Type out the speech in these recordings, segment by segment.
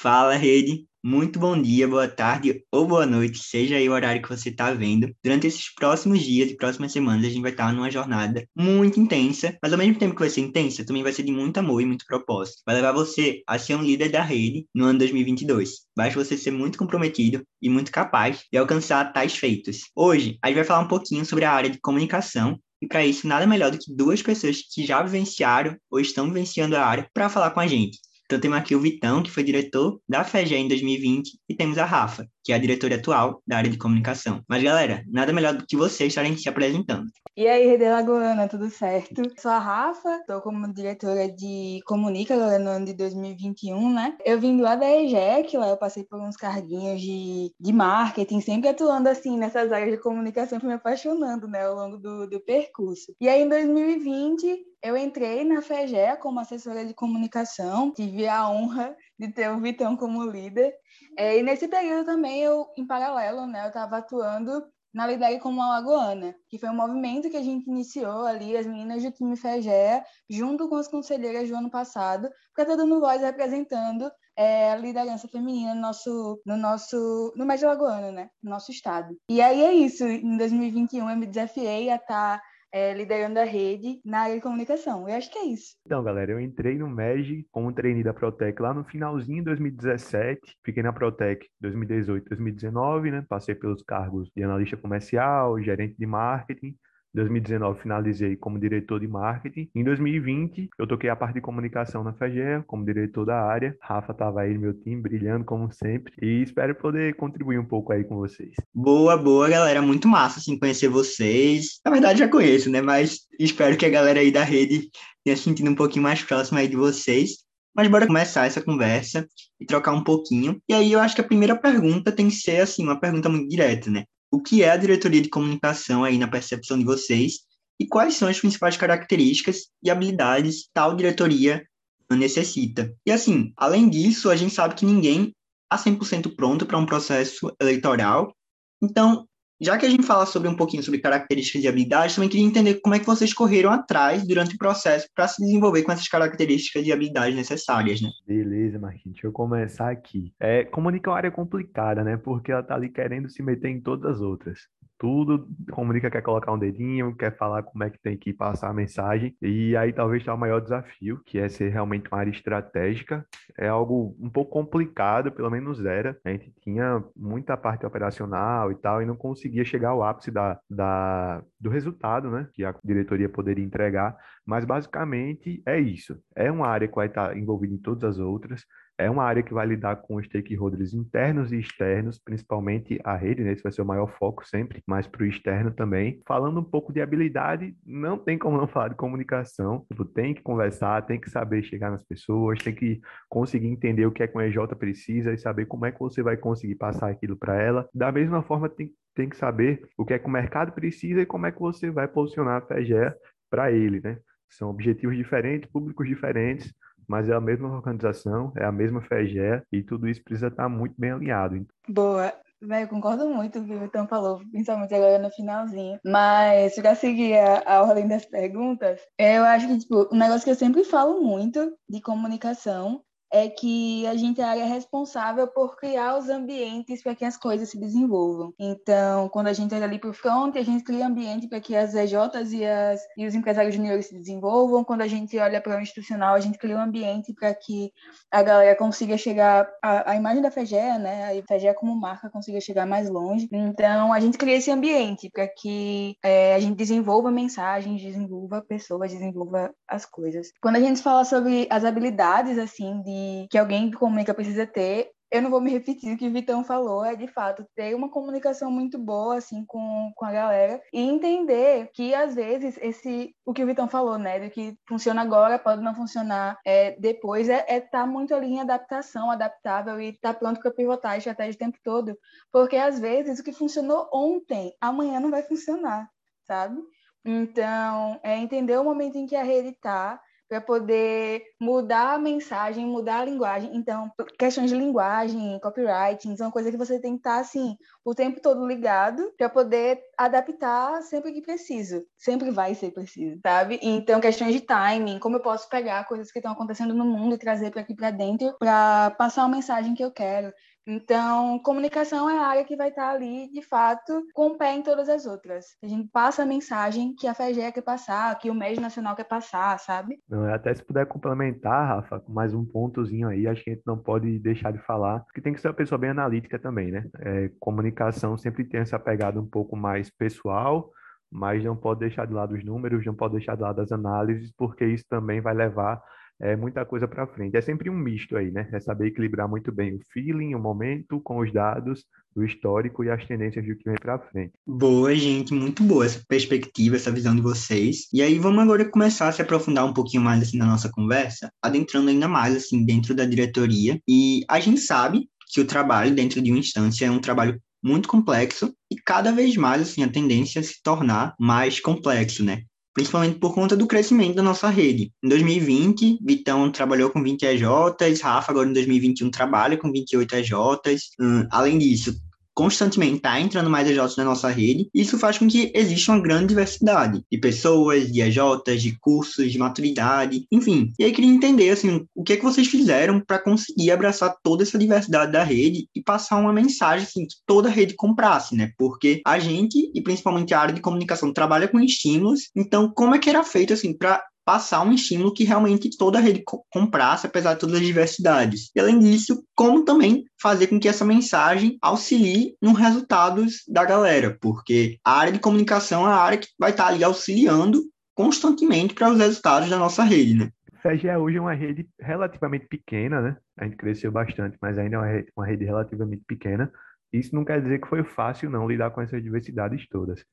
Fala, rede! Muito bom dia, boa tarde ou boa noite, seja aí o horário que você está vendo. Durante esses próximos dias e próximas semanas, a gente vai estar numa jornada muito intensa, mas ao mesmo tempo que vai ser intensa, também vai ser de muito amor e muito propósito. Vai levar você a ser um líder da rede no ano 2022. Basta você ser muito comprometido e muito capaz de alcançar tais feitos. Hoje, a gente vai falar um pouquinho sobre a área de comunicação e para isso, nada melhor do que duas pessoas que já vivenciaram ou estão vivenciando a área para falar com a gente. Então temos aqui o Vitão, que foi diretor da FEGE em 2020, e temos a Rafa, que é a diretora atual da área de comunicação. Mas, galera, nada melhor do que vocês estarem se apresentando. E aí, Rede Lagoana, tudo certo? Sou a Rafa, estou como diretora de Comunica agora no ano de 2021, né? Eu vim da EGEC, lá eu passei por uns carguinhos de, de marketing, sempre atuando assim nessas áreas de comunicação, fui me apaixonando, né, ao longo do, do percurso. E aí, em 2020, eu entrei na FEGEA como assessora de comunicação, tive a honra de ter o Vitão como líder. É, e nesse período também, eu, em paralelo, né, eu estava atuando na Lidere como Alagoana, que foi um movimento que a gente iniciou ali, as meninas do time FEGEA, junto com as conselheiras do ano passado, para estar dando voz representando é, a liderança feminina no nosso, no nosso, no Médio Alagoano, né, no nosso estado. E aí é isso, em 2021 eu me desafiei a estar é, liderando a rede na área de comunicação. Eu acho que é isso. Então, galera, eu entrei no MEG como trainee da Protec lá no finalzinho de 2017. Fiquei na Protec 2018, 2019, né? Passei pelos cargos de analista comercial, gerente de marketing 2019 finalizei como diretor de marketing. Em 2020 eu toquei a parte de comunicação na FEGEA como diretor da área. Rafa estava aí no meu time brilhando como sempre e espero poder contribuir um pouco aí com vocês. Boa, boa, galera, muito massa assim conhecer vocês. Na verdade já conheço, né, mas espero que a galera aí da rede tenha sentido um pouquinho mais próxima aí de vocês. Mas bora começar essa conversa e trocar um pouquinho. E aí eu acho que a primeira pergunta tem que ser assim, uma pergunta muito direta, né? O que é a diretoria de comunicação aí na percepção de vocês e quais são as principais características e habilidades tal diretoria necessita. E assim, além disso, a gente sabe que ninguém está 100% pronto para um processo eleitoral. Então, já que a gente fala sobre um pouquinho sobre características e habilidades, também queria entender como é que vocês correram atrás durante o processo para se desenvolver com essas características e habilidades necessárias, né? Beleza, Marquinhos. Deixa eu começar aqui. É, comunicar é uma área complicada, né? Porque ela tá ali querendo se meter em todas as outras tudo, comunica quer colocar um dedinho, quer falar como é que tem que passar a mensagem, e aí talvez está o maior desafio, que é ser realmente uma área estratégica. É algo um pouco complicado, pelo menos era. A gente tinha muita parte operacional e tal, e não conseguia chegar ao ápice da, da, do resultado, né, que a diretoria poderia entregar, mas basicamente é isso. É uma área que vai estar envolvida em todas as outras, é uma área que vai lidar com stakeholders internos e externos, principalmente a rede, né? Esse vai ser o maior foco sempre, mas para o externo também. Falando um pouco de habilidade, não tem como não falar de comunicação. Tipo, tem que conversar, tem que saber chegar nas pessoas, tem que conseguir entender o que é que o EJ precisa e saber como é que você vai conseguir passar aquilo para ela. Da mesma forma, tem, tem que saber o que é que o mercado precisa e como é que você vai posicionar a FEGEA para ele, né? São objetivos diferentes, públicos diferentes, mas é a mesma organização, é a mesma FEGE e tudo isso precisa estar muito bem alinhado. Boa. Eu concordo muito com o que o Vitão falou, principalmente agora no finalzinho. Mas, para seguir a, a ordem das perguntas, eu acho que, tipo, um negócio que eu sempre falo muito de comunicação é que a gente é a área responsável por criar os ambientes para que as coisas se desenvolvam. Então, quando a gente olha ali para o front, a gente cria ambiente para que as EJs e, as, e os empresários juniores se desenvolvam. Quando a gente olha para o institucional, a gente cria um ambiente para que a galera consiga chegar, a, a imagem da FEGEA, né, a FEGEA como marca consiga chegar mais longe. Então, a gente cria esse ambiente para que é, a gente desenvolva mensagens, desenvolva pessoas, desenvolva as coisas. Quando a gente fala sobre as habilidades, assim, de que alguém que comunica precisa ter, eu não vou me repetir o que o Vitão falou, é de fato ter uma comunicação muito boa assim com, com a galera e entender que às vezes esse o que o Vitão falou, né, do que funciona agora pode não funcionar é, depois é estar é tá muito ali em adaptação, adaptável e estar tá pronto para pivotar a estratégia o tempo todo, porque às vezes o que funcionou ontem amanhã não vai funcionar, sabe? Então, é entender o momento em que a rede está para poder mudar a mensagem, mudar a linguagem. Então, questões de linguagem, copywriting, são coisas que você tem que estar assim o tempo todo ligado para poder adaptar sempre que preciso. Sempre vai ser preciso, sabe? Então, questões de timing, como eu posso pegar coisas que estão acontecendo no mundo e trazer para aqui para dentro para passar uma mensagem que eu quero. Então, comunicação é a área que vai estar ali, de fato, com o pé em todas as outras. A gente passa a mensagem que a FEGE quer passar, que o Médio Nacional quer passar, sabe? Não, até se puder complementar, Rafa, com mais um pontozinho aí, acho que a gente não pode deixar de falar, que tem que ser uma pessoa bem analítica também, né? É, comunicação sempre tem essa pegada um pouco mais pessoal, mas não pode deixar de lado os números, não pode deixar de lado as análises, porque isso também vai levar é, muita coisa para frente. É sempre um misto aí, né? É saber equilibrar muito bem o feeling, o momento, com os dados, o histórico e as tendências do que vem para frente. Boa, gente, muito boa essa perspectiva, essa visão de vocês. E aí vamos agora começar a se aprofundar um pouquinho mais assim na nossa conversa, adentrando ainda mais assim dentro da diretoria. E a gente sabe que o trabalho dentro de uma instância é um trabalho muito complexo e cada vez mais assim a tendência é se tornar mais complexo, né? Principalmente por conta do crescimento da nossa rede. Em 2020, Vitão trabalhou com 20 EJs, Rafa agora em 2021 trabalha com 28 EJs. Hum, além disso, constantemente está entrando mais EJs na nossa rede, isso faz com que exista uma grande diversidade de pessoas, de EJs, de cursos, de maturidade, enfim. E aí queria entender assim, o que é que vocês fizeram para conseguir abraçar toda essa diversidade da rede e passar uma mensagem assim, que toda a rede comprasse, né? Porque a gente, e principalmente a área de comunicação, trabalha com estímulos, então como é que era feito assim para passar um estímulo que realmente toda a rede comprasse, apesar de todas as diversidades. E além disso, como também fazer com que essa mensagem auxilie nos resultados da galera, porque a área de comunicação é a área que vai estar ali auxiliando constantemente para os resultados da nossa rede, né? FEG é hoje uma rede relativamente pequena, né? A gente cresceu bastante, mas ainda é uma rede relativamente pequena. Isso não quer dizer que foi fácil não lidar com essas diversidades todas.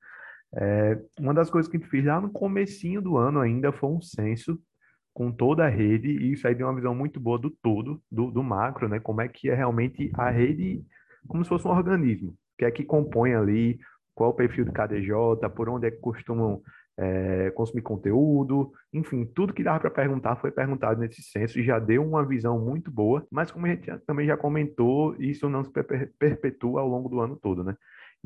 É, uma das coisas que a gente fez lá no comecinho do ano ainda foi um censo com toda a rede, e isso aí deu uma visão muito boa do todo, do, do macro, né? Como é que é realmente a rede, como se fosse um organismo, o que é que compõe ali, qual é o perfil cada EJ, por onde é que costumam é, consumir conteúdo, enfim, tudo que dava para perguntar foi perguntado nesse censo e já deu uma visão muito boa, mas como a gente também já comentou, isso não se perpetua ao longo do ano todo, né?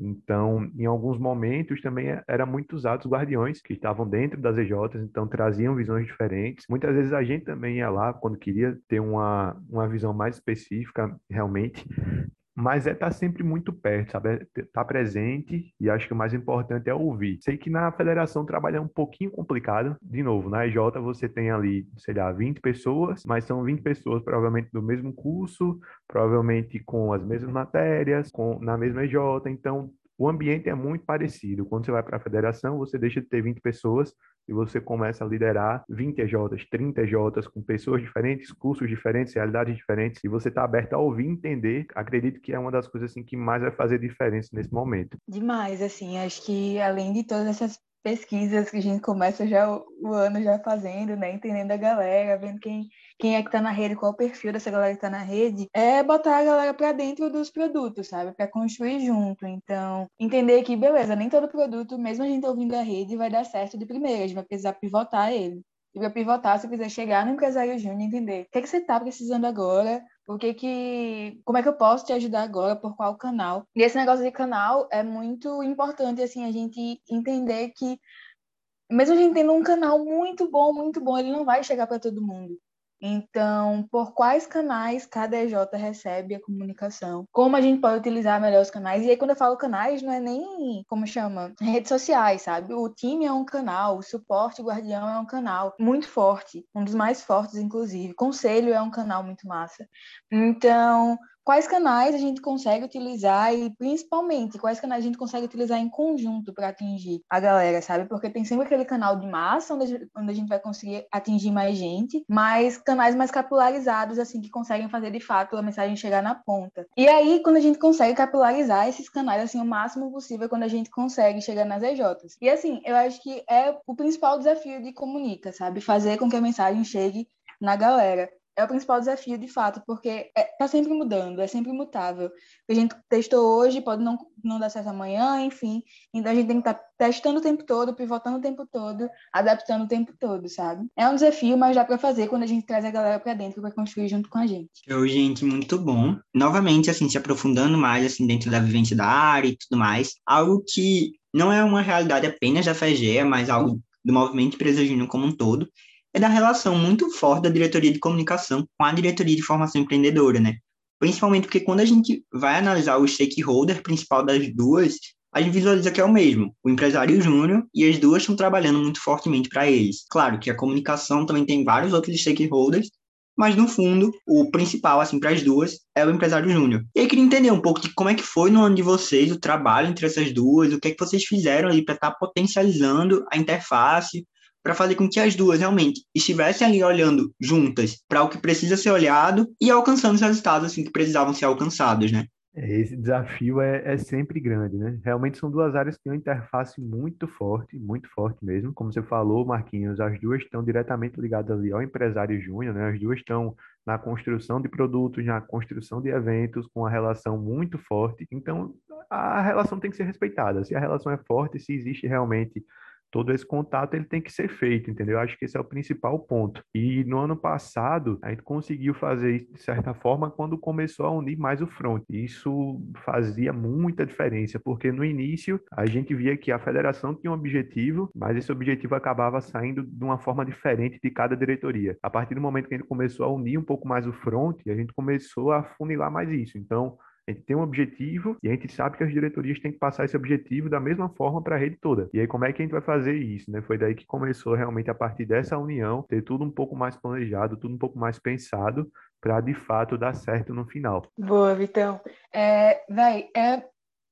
Então, em alguns momentos também é, era muito usado os guardiões que estavam dentro das EJs, então traziam visões diferentes. Muitas vezes a gente também ia lá quando queria ter uma, uma visão mais específica, realmente, mas é estar tá sempre muito perto, sabe? É tá presente e acho que o mais importante é ouvir. Sei que na federação trabalha é um pouquinho complicado. De novo, na EJ você tem ali, sei lá, 20 pessoas, mas são 20 pessoas provavelmente do mesmo curso, provavelmente com as mesmas matérias, com na mesma EJ, então o ambiente é muito parecido. Quando você vai para a federação, você deixa de ter 20 pessoas e você começa a liderar 20 EJs, 30 EJs, com pessoas diferentes, cursos diferentes, realidades diferentes, e você está aberto a ouvir entender. Acredito que é uma das coisas assim, que mais vai fazer diferença nesse momento. Demais, assim, acho que além de todas essas pesquisas que a gente começa já o, o ano já fazendo, né? Entendendo a galera, vendo quem, quem é que tá na rede, qual o perfil dessa galera que tá na rede, é botar a galera para dentro dos produtos, sabe? Para construir junto. Então, entender que, beleza, nem todo produto, mesmo a gente ouvindo a rede, vai dar certo de primeira, a gente vai precisar pivotar ele. E para pivotar, você precisa chegar no empresário júnior e entender o que, é que você está precisando agora, o que que, como é que eu posso te ajudar agora, por qual canal. E esse negócio de canal é muito importante, assim, a gente entender que mesmo a gente tendo um canal muito bom, muito bom, ele não vai chegar para todo mundo. Então, por quais canais cada EJ recebe a comunicação? Como a gente pode utilizar melhor os canais? E aí, quando eu falo canais, não é nem, como chama, redes sociais, sabe? O time é um canal, o suporte o guardião é um canal muito forte, um dos mais fortes, inclusive. Conselho é um canal muito massa. Então, quais canais a gente consegue utilizar e principalmente quais canais a gente consegue utilizar em conjunto para atingir a galera, sabe? Porque tem sempre aquele canal de massa onde a, gente, vai conseguir atingir mais gente, mas canais mais capilarizados assim que conseguem fazer de fato a mensagem chegar na ponta. E aí quando a gente consegue capilarizar esses canais assim o máximo possível quando a gente consegue chegar nas EJs. E assim, eu acho que é o principal desafio de comunica, sabe? Fazer com que a mensagem chegue na galera é o principal desafio de fato, porque é, tá sempre mudando, é sempre mutável. A gente testou hoje pode não, não dar certo amanhã, enfim. Então a gente tem que estar tá testando o tempo todo, pivotando o tempo todo, adaptando o tempo todo, sabe? É um desafio, mas dá para fazer quando a gente traz a galera para dentro para construir junto com a gente. Show, gente, muito bom. Novamente, assim, se aprofundando mais assim dentro da vivência da área e tudo mais, algo que não é uma realidade apenas da FEGEA, mas algo do movimento empresa como um todo, da relação muito forte da diretoria de comunicação com a diretoria de formação empreendedora, né? Principalmente porque quando a gente vai analisar o stakeholder principal das duas, a gente visualiza que é o mesmo, o empresário júnior, e as duas estão trabalhando muito fortemente para eles. Claro que a comunicação também tem vários outros stakeholders, mas no fundo, o principal, assim, para as duas, é o empresário júnior. E aí queria entender um pouco de como é que foi no ano de vocês o trabalho entre essas duas, o que é que vocês fizeram ali para estar tá potencializando a interface, para fazer com que as duas realmente estivessem ali olhando juntas para o que precisa ser olhado e alcançando os resultados assim que precisavam ser alcançados, né? É, esse desafio é, é sempre grande, né? Realmente são duas áreas que têm uma interface muito forte, muito forte mesmo. Como você falou, Marquinhos, as duas estão diretamente ligadas ali ao empresário júnior, né? As duas estão na construção de produtos, na construção de eventos, com uma relação muito forte. Então, a relação tem que ser respeitada. Se a relação é forte, se existe realmente todo esse contato ele tem que ser feito, entendeu? Eu acho que esse é o principal ponto. E no ano passado, a gente conseguiu fazer isso de certa forma quando começou a unir mais o front. Isso fazia muita diferença, porque no início a gente via que a federação tinha um objetivo, mas esse objetivo acabava saindo de uma forma diferente de cada diretoria. A partir do momento que a gente começou a unir um pouco mais o front, a gente começou a funilar mais isso. Então, a gente tem um objetivo e a gente sabe que as diretorias têm que passar esse objetivo da mesma forma para a rede toda. E aí, como é que a gente vai fazer isso? Né? Foi daí que começou realmente a partir dessa união, ter tudo um pouco mais planejado, tudo um pouco mais pensado para de fato dar certo no final. Boa, Vitão. É, véi, é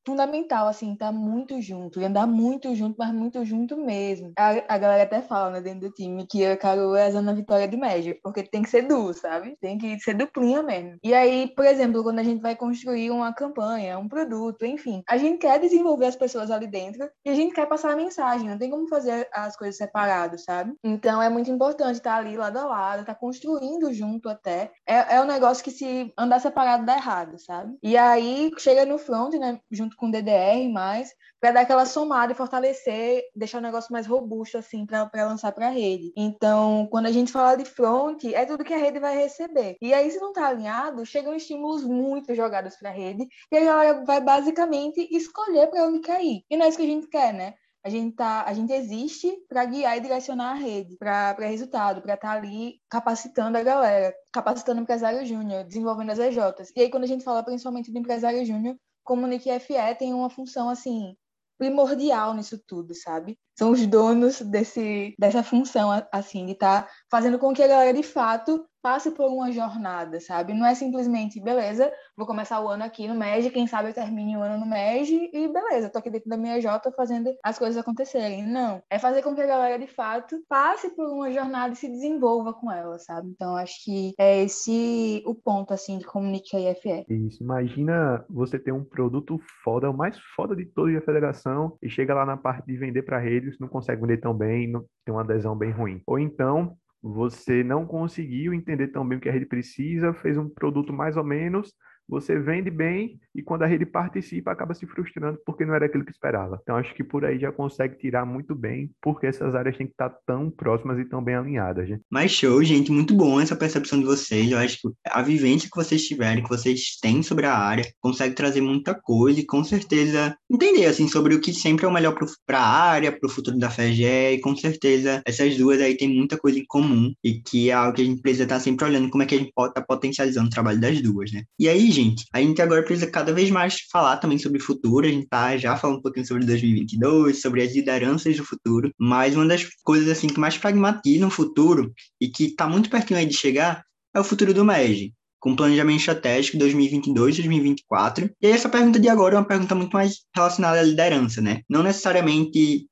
fundamental, assim, estar tá muito junto, e andar muito junto, mas muito junto mesmo. A, a galera até fala, né, dentro do time, que a Carol é a zona vitória de média, porque tem que ser duo, sabe? Tem que ser duplinha mesmo. E aí, por exemplo, quando a gente vai construir uma campanha, um produto, enfim, a gente quer desenvolver as pessoas ali dentro e a gente quer passar a mensagem, não tem como fazer as coisas separadas, sabe? Então é muito importante estar tá ali lado a lado, estar tá construindo junto até. É, é um negócio que se andar separado dá errado, sabe? E aí chega no front, né, junto com DDR mais, para dar aquela somada e fortalecer, deixar o negócio mais robusto, assim, para lançar para a rede. Então, quando a gente fala de front, é tudo que a rede vai receber. E aí, se não está alinhado, chegam estímulos muito jogados para a rede, e aí ela vai basicamente escolher para onde quer ir. E não é isso que a gente quer, né? A gente, tá, a gente existe para guiar e direcionar a rede para resultado, para estar tá ali capacitando a galera, capacitando o empresário júnior, desenvolvendo as EJs. E aí, quando a gente fala principalmente do empresário júnior, Comunique FE tem uma função assim primordial nisso tudo, sabe? São os donos desse, dessa função, assim, de estar tá fazendo com que a galera, de fato, passe por uma jornada, sabe? Não é simplesmente, beleza, vou começar o ano aqui no MEG, quem sabe eu termine o ano no MEG e beleza, tô aqui dentro da minha J fazendo as coisas acontecerem. Não, é fazer com que a galera, de fato, passe por uma jornada e se desenvolva com ela, sabe? Então, acho que é esse o ponto, assim, de Comunica IFE. Isso, imagina você ter um produto foda, o mais foda de toda a federação, e chega lá na parte de vender para redes, não consegue vender tão bem, não tem uma adesão bem ruim. Ou então, você não conseguiu entender tão bem o que a rede precisa, fez um produto mais ou menos, você vende bem e quando a rede participa acaba se frustrando porque não era aquilo que esperava. Então acho que por aí já consegue tirar muito bem porque essas áreas têm que estar tão próximas e tão bem alinhadas. Né? Mas show, gente, muito bom essa percepção de vocês. Eu acho que a vivência que vocês tiverem, que vocês têm sobre a área, consegue trazer muita coisa e com certeza entender assim sobre o que sempre é o melhor para a área, para o futuro da FEGE e com certeza essas duas aí têm muita coisa em comum e que é algo que a gente precisa estar sempre olhando como é que a gente pode estar potencializando o trabalho das duas, né? E aí, gente, a gente agora precisa cada vez mais falar também sobre o futuro. A gente tá já falando um pouquinho sobre 2022, sobre as lideranças do futuro, mas uma das coisas assim que mais pragmatizam o futuro e que está muito pertinho aí de chegar é o futuro do MEG, com planejamento estratégico 2022-2024. E aí essa pergunta de agora é uma pergunta muito mais relacionada à liderança, né? Não necessariamente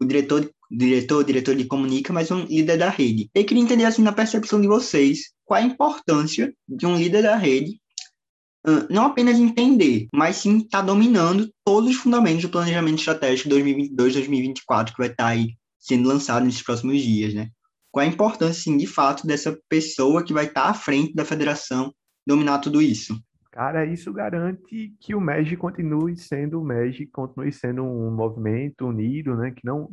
o diretor diretor, diretor de comunica, mas um líder da rede. Eu queria entender assim na percepção de vocês, qual a importância de um líder da rede não apenas entender, mas sim estar tá dominando todos os fundamentos do planejamento estratégico 2022-2024 que vai estar tá aí sendo lançado nesses próximos dias, né? qual a importância, assim, de fato, dessa pessoa que vai estar à frente da federação dominar tudo isso? Cara, isso garante que o MEG continue sendo o MEG, continue sendo um movimento unido, né? Que não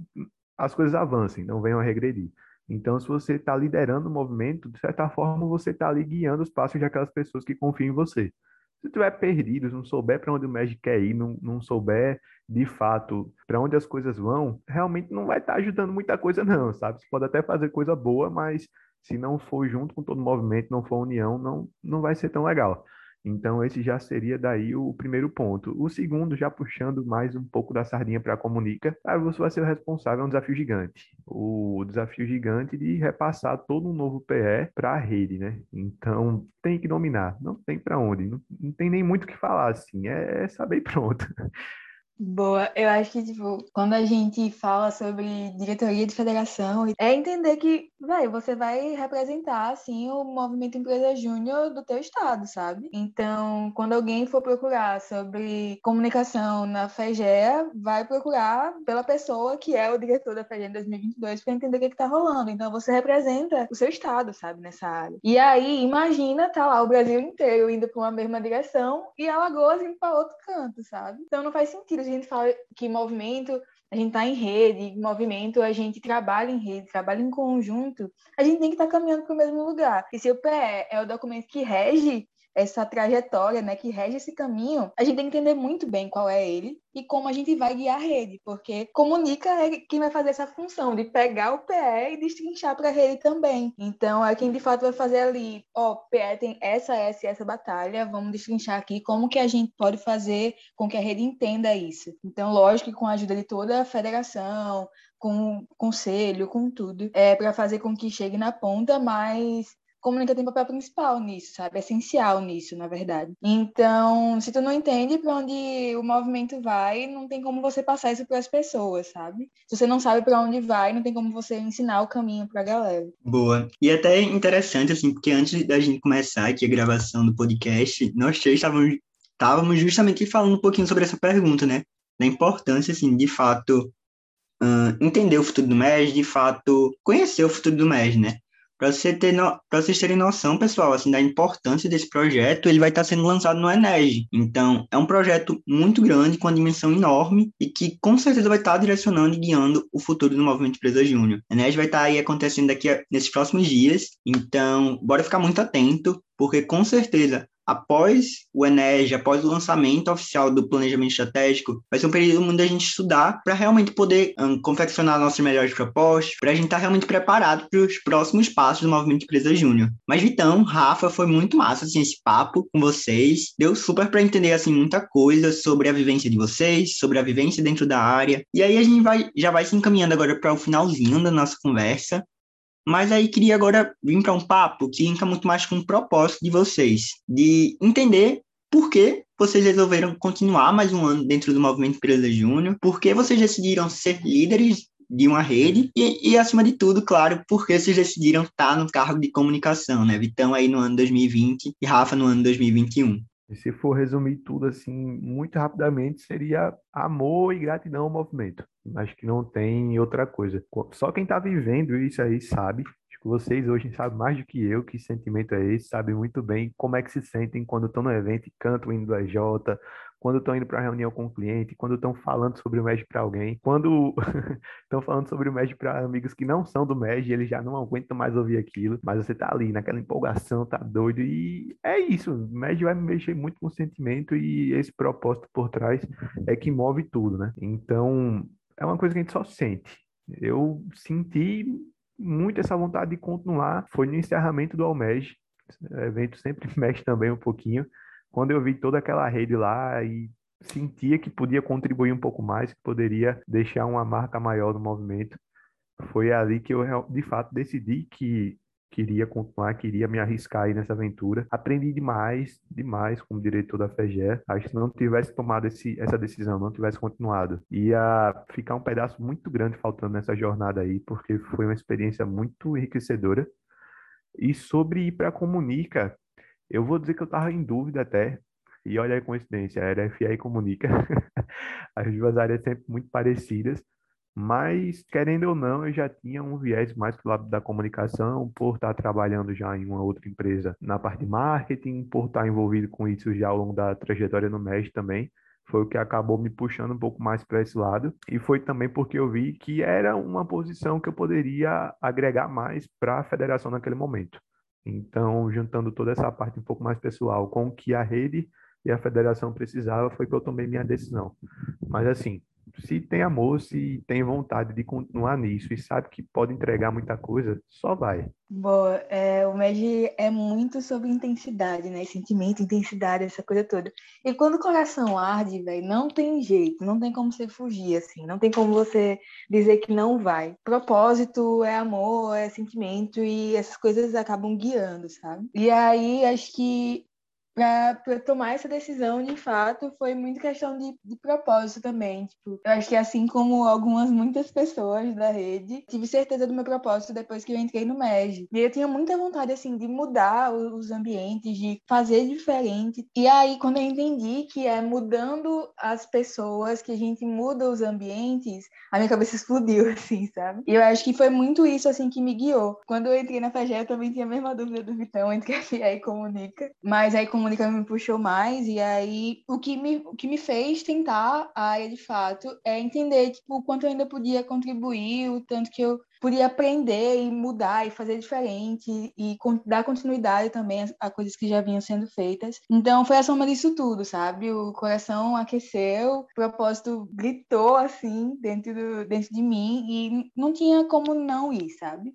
as coisas avancem, não venham a regredir. Então, se você está liderando o movimento, de certa forma, você está ali guiando os passos de aquelas pessoas que confiam em você. Se estiver perdido, não souber para onde o Magic quer ir, não, não souber de fato para onde as coisas vão, realmente não vai estar tá ajudando muita coisa, não, sabe? Você pode até fazer coisa boa, mas se não for junto com todo o movimento, não for união, não, não vai ser tão legal. Então, esse já seria daí o primeiro ponto. O segundo, já puxando mais um pouco da sardinha para a comunica, aí você vai ser o responsável, é um desafio gigante. O desafio gigante de repassar todo um novo PE para a rede, né? Então, tem que dominar, não tem para onde, não, não, tem nem muito o que falar, assim, é, é saber pronto. Boa, eu acho que, tipo, quando a gente fala sobre diretoria de federação, é entender que, velho, você vai representar, assim, o movimento Empresa Júnior do teu estado, sabe? Então, quando alguém for procurar sobre comunicação na FEGEA, vai procurar pela pessoa que é o diretor da FEGEA em 2022 para entender o que, que tá rolando. Então, você representa o seu estado, sabe, nessa área. E aí, imagina, tá lá o Brasil inteiro indo para uma mesma direção e Alagoas indo para outro canto, sabe? Então, não faz sentido gente fala que movimento, a gente está em rede, movimento, a gente trabalha em rede, trabalha em conjunto, a gente tem que estar tá caminhando para o mesmo lugar. E se o PE é o documento que rege essa trajetória, né, que rege esse caminho, a gente tem que entender muito bem qual é ele e como a gente vai guiar a rede, porque comunica é quem vai fazer essa função de pegar o PE e destrinchar para a rede também. Então, é quem de fato vai fazer ali, ó, oh, PE tem essa, essa e essa batalha, vamos destrinchar aqui como que a gente pode fazer com que a rede entenda isso. Então, lógico que com a ajuda de toda a federação, com o conselho, com tudo, é para fazer com que chegue na ponta, mas comunica tem papel principal nisso, sabe? Essencial nisso, na verdade. Então, se tu não entende para onde o movimento vai, não tem como você passar isso para as pessoas, sabe? Se você não sabe para onde vai, não tem como você ensinar o caminho para a galera. Boa. E até interessante assim, porque antes da gente começar aqui a gravação do podcast, nós três estávamos estávamos justamente falando um pouquinho sobre essa pergunta, né? Da importância, assim, de fato, uh, entender o futuro do MES, de fato, conhecer o futuro do MES, né? Para você ter vocês terem noção, pessoal, assim, da importância desse projeto, ele vai estar sendo lançado no Enege. Então, é um projeto muito grande, com uma dimensão enorme e que com certeza vai estar direcionando e guiando o futuro do movimento Empresa Júnior. A Enege vai estar aí acontecendo daqui a... nesses próximos dias, então, bora ficar muito atento, porque com certeza após o Enege, após o lançamento oficial do planejamento estratégico, vai ser um período onde a gente estudar para realmente poder um, confeccionar nossas melhores propostas, para a gente estar tá realmente preparado para os próximos passos do movimento Empresa Júnior. Mas Vitão, Rafa, foi muito massa assim, esse papo com vocês. Deu super para entender assim muita coisa sobre a vivência de vocês, sobre a vivência dentro da área. E aí a gente vai já vai se encaminhando agora para o finalzinho da nossa conversa. Mas aí queria agora vir para um papo que entra muito mais com o propósito de vocês, de entender por que vocês resolveram continuar mais um ano dentro do Movimento Empresa Júnior, por que vocês decidiram ser líderes de uma rede e, e, acima de tudo, claro, por que vocês decidiram estar no cargo de comunicação, né? Vitão aí no ano 2020 e Rafa no ano 2021. E se for resumir tudo assim, muito rapidamente, seria amor e gratidão ao movimento. Acho que não tem outra coisa. Só quem está vivendo isso aí sabe. Acho que vocês hoje sabem mais do que eu que sentimento é esse, sabem muito bem como é que se sentem quando estão no evento e cantam o hino do quando estão indo para reunião com o cliente, quando estão falando sobre o MED para alguém, quando estão falando sobre o MED para amigos que não são do MED, eles já não aguentam mais ouvir aquilo, mas você tá ali naquela empolgação, tá doido e é isso. O MED vai mexer muito com o sentimento e esse propósito por trás é que move tudo, né? Então, é uma coisa que a gente só sente. Eu senti muito essa vontade de continuar, foi no encerramento do Almeg, o evento sempre mexe também um pouquinho, quando eu vi toda aquela rede lá e sentia que podia contribuir um pouco mais, que poderia deixar uma marca maior no movimento, foi ali que eu de fato decidi que queria continuar, queria me arriscar aí nessa aventura. Aprendi demais, demais como diretor da FEGE. Acho que se não tivesse tomado esse, essa decisão, não tivesse continuado, ia ficar um pedaço muito grande faltando nessa jornada aí, porque foi uma experiência muito enriquecedora. E sobre ir para Comunica, eu vou dizer que eu estava em dúvida até, e olha a coincidência, era FA e Comunica, as duas áreas sempre muito parecidas, Mas, querendo ou não, eu já tinha um viés mais pro lado da comunicação, por estar trabalhando já em uma outra empresa na parte de marketing, por estar envolvido com isso já ao longo da trajetória no MES também. Foi o que acabou me puxando um pouco mais para esse lado. E foi também porque eu vi que era uma posição que eu poderia agregar mais para a federação naquele momento. Então, juntando toda essa parte um pouco mais pessoal com o que a rede e a federação precisava, foi que eu tomei minha decisão. Mas assim, se tem amor, se tem vontade de continuar nisso e sabe que pode entregar muita coisa, só vai. Boa, é, o MED é muito sobre intensidade, né? Sentimento, intensidade, essa coisa toda. E quando o coração arde, velho, não tem jeito, não tem como você fugir, assim, não tem como você dizer que não vai. Propósito é amor, é sentimento e essas coisas acabam guiando, sabe? E aí, acho que para tomar essa decisão, de fato, foi muito questão de, de propósito também. Tipo, eu acho que assim como algumas, muitas pessoas da rede, tive certeza do meu propósito depois que eu entrei no MEG. E eu tinha muita vontade, assim, de mudar os ambientes, de fazer diferente. E aí, quando eu entendi que é mudando as pessoas que a gente muda os ambientes, a minha cabeça explodiu, assim, sabe? E eu acho que foi muito isso, assim, que me guiou. Quando eu entrei na FAGE, eu também tinha a mesma dúvida do Vitão entre a FIA e Comunica. Mas aí, como Mônica me puxou mais, e aí o que me, o que me fez tentar a área de fato é entender tipo, o quanto eu ainda podia contribuir, o tanto que eu podia aprender e mudar e fazer diferente e dar continuidade também a, coisas que já vinham sendo feitas. Então foi a soma disso tudo, sabe? O coração aqueceu, o propósito gritou assim dentro, do, dentro de mim e não tinha como não ir, sabe?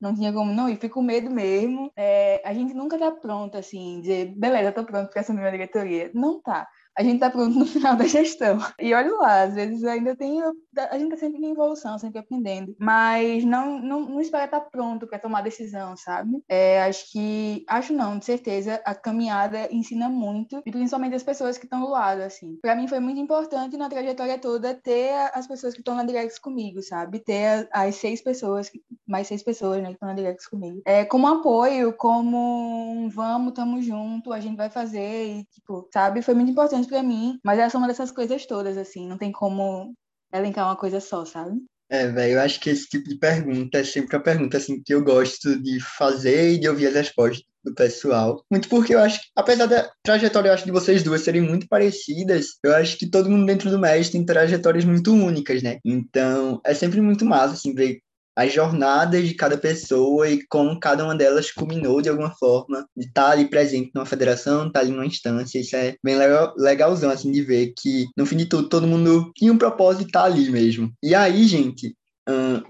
Não tinha como não ir, fui com medo mesmo. É, a gente nunca tá pronto, assim, dizer, beleza, tô pronto para assumir uma diretoria. Não tá a gente está pronto no final da gestão. E olha lá, às vezes ainda tem. A gente está sempre em evolução, sempre aprendendo. Mas não, não, não espera estar tá pronto para tomar decisão, sabe? É, acho que. Acho não, de certeza, a caminhada ensina muito, e principalmente as pessoas que estão do lado, assim. Para mim foi muito importante na trajetória toda ter as pessoas que estão na Directs comigo, sabe? Ter as seis pessoas, mais seis pessoas, né, que estão na Directs comigo. É, como apoio, como um vamos, tamo junto, a gente vai fazer, e, tipo, sabe? Foi muito importante para mim, mas essa é uma dessas coisas todas, assim, não tem como elencar uma coisa só, sabe? É, velho, eu acho que esse tipo de pergunta é sempre a pergunta, assim, que eu gosto de fazer e de ouvir as respostas do pessoal. Muito porque eu acho que, apesar da trajetória, eu acho, de vocês duas serem muito parecidas, eu acho que todo mundo dentro do MES tem trajetórias muito únicas, né? Então, é sempre muito massa, assim, ver as jornadas de cada pessoa e como cada uma delas culminou de alguma forma de estar tá ali presente numa federação, estar tá ali numa instância. Isso é bem legal, legalzão, assim, de ver que, no fim de tudo, todo mundo tinha um propósito de estar tá ali mesmo. E aí, gente,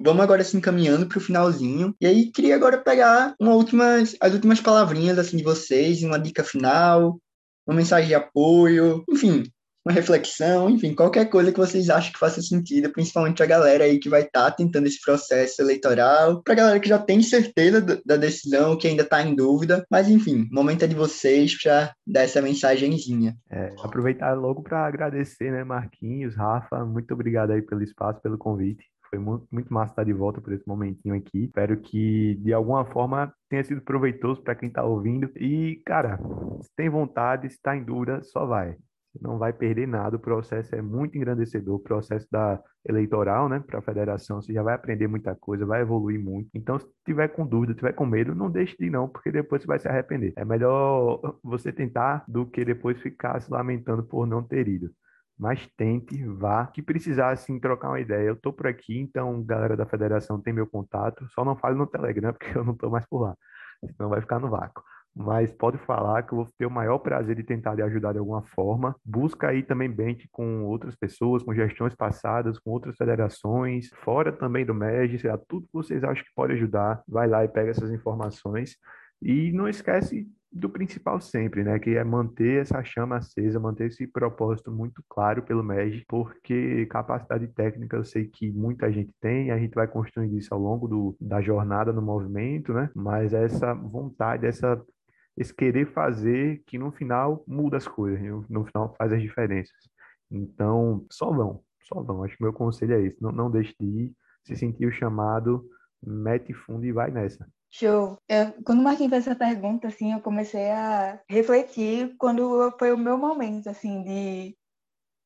vamos agora assim caminhando para o finalzinho. E aí queria agora pegar uma últimas, as últimas palavrinhas assim de vocês, uma dica final, uma mensagem de apoio, enfim, uma reflexão, enfim, qualquer coisa que vocês acham que faça sentido, principalmente a galera aí que vai estar tá tentando esse processo eleitoral, para a galera que já tem certeza da decisão, que ainda está em dúvida, mas enfim, o momento é de vocês para dar essa mensagenzinha. É, aproveitar logo para agradecer, né, Marquinhos, Rafa, muito obrigado aí pelo espaço, pelo convite. Foi muito, muito massa estar de volta por esse momentinho aqui. Espero que, de alguma forma, tenha sido proveitoso para quem está ouvindo. E, cara, se tem vontade, se está em dúvida, só vai não vai perder nada. O processo é muito engrandecedor, o processo da eleitoral, né, para a federação, você já vai aprender muita coisa, vai evoluir muito. Então, se tiver com dúvida, tiver com medo, não deixe de ir não, porque depois você vai se arrepender. É melhor você tentar do que depois ficar se lamentando por não ter ido. Mas tente, vá. Que precisar, assim, trocar uma ideia. Eu tô por aqui, então, galera da federação tem meu contato. Só não fale no Telegram, porque eu não tô mais por lá. Senão vai ficar no vácuo mas pode falar que eu vou ter o maior prazer de tentar lhe ajudar de alguma forma. Busca aí também bench com outras pessoas, com gestões passadas, com outras federações, fora também do MEG, sei lá, tudo que vocês acham que pode ajudar, vai lá e pega essas informações. E não esquece do principal sempre, né? Que é manter essa chama acesa, manter esse propósito muito claro pelo MEG, porque capacidade técnica eu sei que muita gente tem, a gente vai construindo isso ao longo do, da jornada no movimento, né? Mas essa vontade, essa esse querer fazer que no final muda as coisas, no final faz as diferenças. Então, só vão, só vão. Acho que meu conselho é esse, não, não deixe de ir, se sentir o chamado, mete fundo e vai nessa. Show. Eu, quando o Marquinhos fez essa pergunta, assim, eu comecei a refletir quando foi o meu momento, assim, de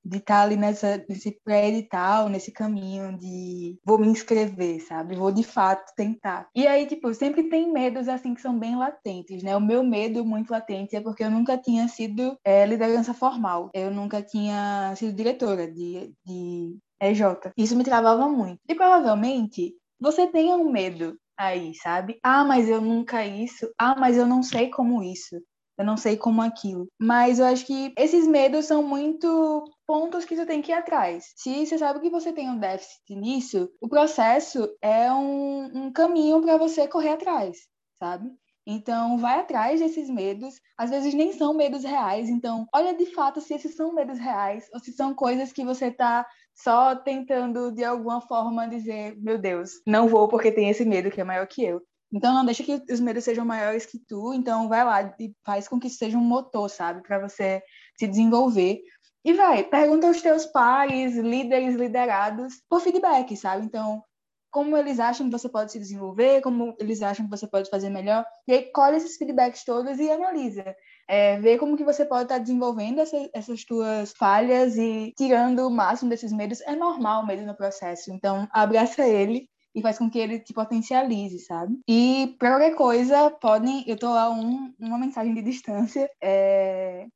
de estar tá ali nessa, nesse pré-edital, nesse caminho de vou me inscrever, sabe? Vou de fato tentar. E aí, tipo, sempre tem medos assim que são bem latentes, né? O meu medo muito latente é porque eu nunca tinha sido é, liderança formal. Eu nunca tinha sido diretora de, de EJ. Isso me travava muito. E provavelmente você tenha um medo aí, sabe? Ah, mas eu nunca isso. Ah, mas eu não sei como isso eu não sei como aquilo. Mas eu acho que esses medos são muito pontos que você tem que ir atrás. Se você sabe que você tem um déficit nisso, o processo é um, um caminho para você correr atrás, sabe? Então, vai atrás desses medos. Às vezes nem são medos reais. Então, olha de fato se esses são medos reais ou se são coisas que você está só tentando, de alguma forma, dizer: meu Deus, não vou porque tem esse medo que é maior que eu. Então não deixa que os medos sejam maiores que tu, então vai lá e faz com que isso seja um motor, sabe, para você se desenvolver. E vai, pergunta aos teus pais, líderes, liderados, por feedback, sabe? Então, como eles acham que você pode se desenvolver, como eles acham que você pode fazer melhor, e aí colhe esses feedbacks todos e analisa. É, vê como que você pode estar desenvolvendo essa, essas tuas falhas e tirando o máximo desses medos. É normal mesmo no processo, então abraça ele e faz com que ele te potencialize, sabe? E para qualquer coisa, podem. Eu tô a um, uma mensagem de distância. É...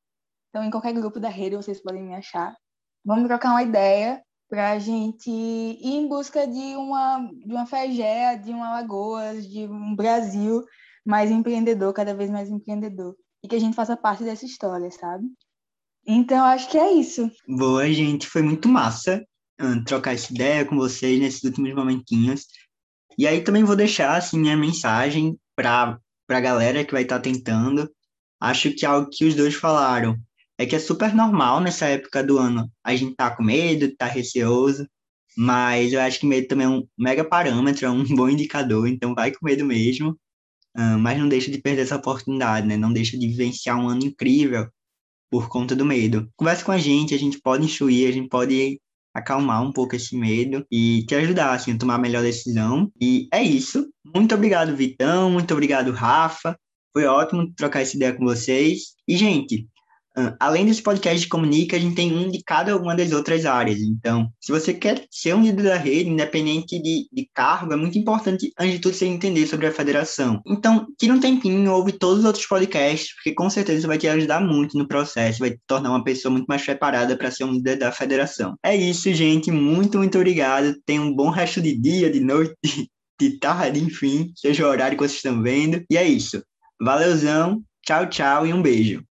Então, em qualquer grupo da rede, vocês podem me achar. Vamos trocar uma ideia para a gente ir em busca de uma, de uma Fegea, de uma Alagoas, de um Brasil mais empreendedor, cada vez mais empreendedor. E que a gente faça parte dessa história, sabe? Então, acho que é isso. Boa, gente. Foi muito massa trocar essa ideia com vocês nesses últimos momentinhos. E aí também vou deixar assim minha mensagem para a galera que vai estar tá tentando. Acho que algo que os dois falaram é que é super normal nessa época do ano a gente tá com medo, tá receoso, mas eu acho que medo também é um mega parâmetro, é um bom indicador, então vai com medo mesmo, mas não deixa de perder essa oportunidade, né? Não deixa de vivenciar um ano incrível por conta do medo. Converse com a gente, a gente pode instruir, a gente pode acalmar um pouco esse medo e te ajudar assim, a tomar a melhor decisão. E é isso. Muito obrigado, Vitão. Muito obrigado, Rafa. Foi ótimo trocar essa ideia com vocês. E, gente, além desse podcast de comunica, a gente tem um de cada uma das outras áreas. Então, se você quer ser um líder da rede, independente de, de cargo, é muito importante, antes de tudo, você entender sobre a federação. Então, tira um tempinho, ouve todos os outros podcasts, porque com certeza vai te ajudar muito no processo, vai te tornar uma pessoa muito mais preparada para ser um líder da federação. É isso, gente. Muito, muito obrigado. Tenha um bom resto de dia, de noite, de tarde, enfim, seja o horário que vocês estão vendo. E é isso. Valeuzão, tchau, tchau e um beijo.